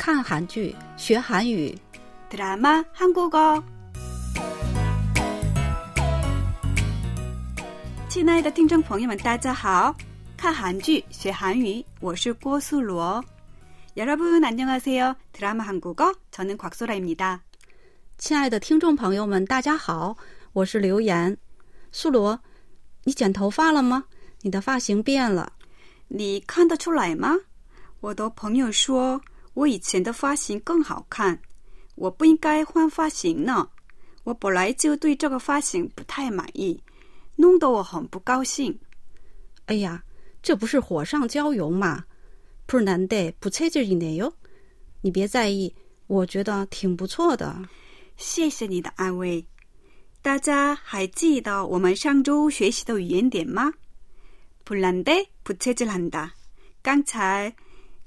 看韩剧学韩语， 드라마 한국어. 亲爱的听众朋友们，大家好！看韩剧学韩语，我是郭素罗。여러분 안녕하세요. 드라마 한국어 저는 곽소라입니다. 亲爱的听众朋友们，大家好，我是刘岩。素罗，你剪头发了吗？你的发型变了。你看得出来吗？我的朋友说 我以前的发型更好看，我不应该换发型呢。我本来就对这个发型不太满意，弄得我很不高兴。哎呀，这不是火上浇油吗？不是难得不切劲一点哟。你别在意，我觉得挺不错的。谢谢你的安慰。大家还记得我们上周学习的语言点吗？불난데부채질한다。刚才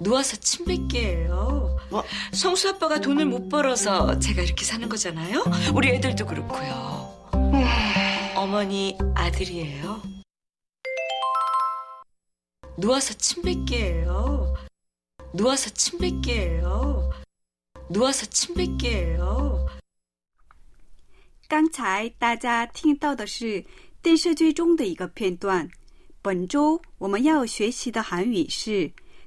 누워서 침 뱉기예요. 뭐? 성수 아빠가 돈을 못 벌어서 제가 이렇게 사는 거잖아요. 우리 애들도 그렇고요. 어머니 아들이에요. 누워서 침 뱉기예요. 누워서 침 뱉기예요. 누워서 침 뱉기예요. 刚才大家听到的是电视剧中的一个片段。本周我们要学习的韩语是“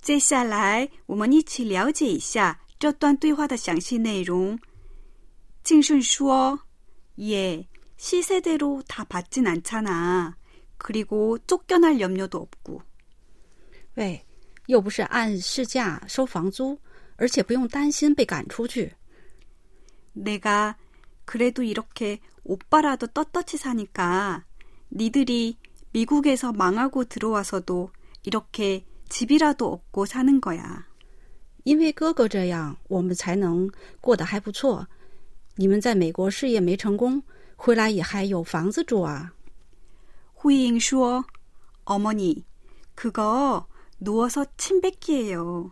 接下来，我们一起了解一下这段对话的详细内容。敬顺说：“예 시세대로 다 받진 않잖아. 그리고 쫓겨날 염려도 없고. 喂，又不是按市价收房租，而且不用担心被赶出去。 내가 그래도 이렇게 오빠라도 떳떳이 사니까 니들이 미국에서 망하고 들어와서도 이렇게 집이라도 얻고 사는 거야. 因为哥哥这样，我们才能过得还不错。你们在美国事业没成功，回来也还有房子住啊。 후잉说: 어머니, 그거 누워서 침 뱉기예요.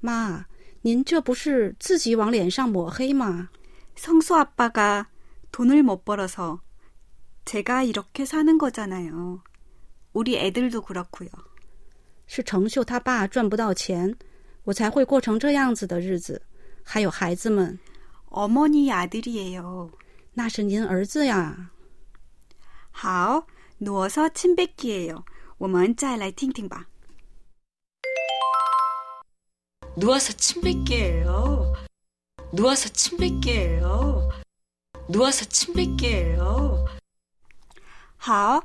妈，您这不是自己往脸上抹黑吗？ 성수 아빠가 돈을 못 벌어서 제가 이렇게 사는 거잖아요. 우리 애들도 그렇고요. 是程秀他爸赚不到钱，我才会过成这样子的日子。还有孩子们， 어머니 아들이에요. 那是您儿子呀。 好, 누워서 침 뱉기예요. 我们再来听听吧. 누워서 침 뱉기예요. 누워서 침 뱉기예요. 누워서 침 뱉기예요. 好，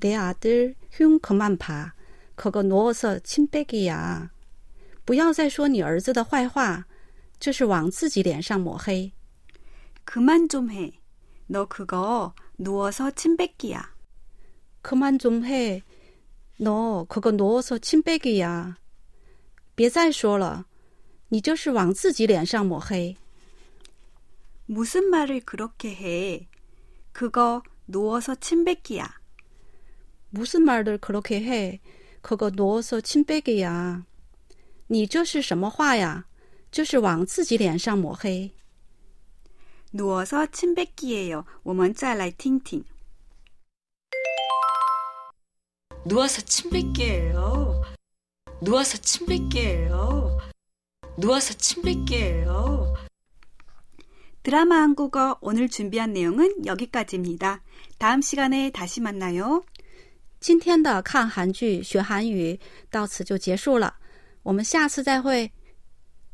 내 아들 흉 그만 봐. 그거 누워서 침 빼기야. 不要再说你儿子的坏话，这是往自己脸上抹黑。 그만 좀 해. 너 그거 누워서 침 뱉기야. 그만 좀 해. 너 그거 누워서 침 빼기야. 别再说了，你这是往自己脸上抹黑。 무슨 말을 그렇게 해? 그거 누워서 침 뱉기야. 무슨 말을 그렇게 해? 그거 누워서 침 빼기야. 你这是什么话呀？这是往自己脸上抹黑。 누워서 침 뱉기예요. 我们再来听听. 누워서 침 뱉기예요. 누워서 침 뱉기예요. 누워서 침 뱉기예요. 드라마 한국어 오늘 준비한 내용은 여기까지입니다. 다음 시간에 다시 만나요. 今天的看韩剧学韩语到此就结束了，我们下次再会。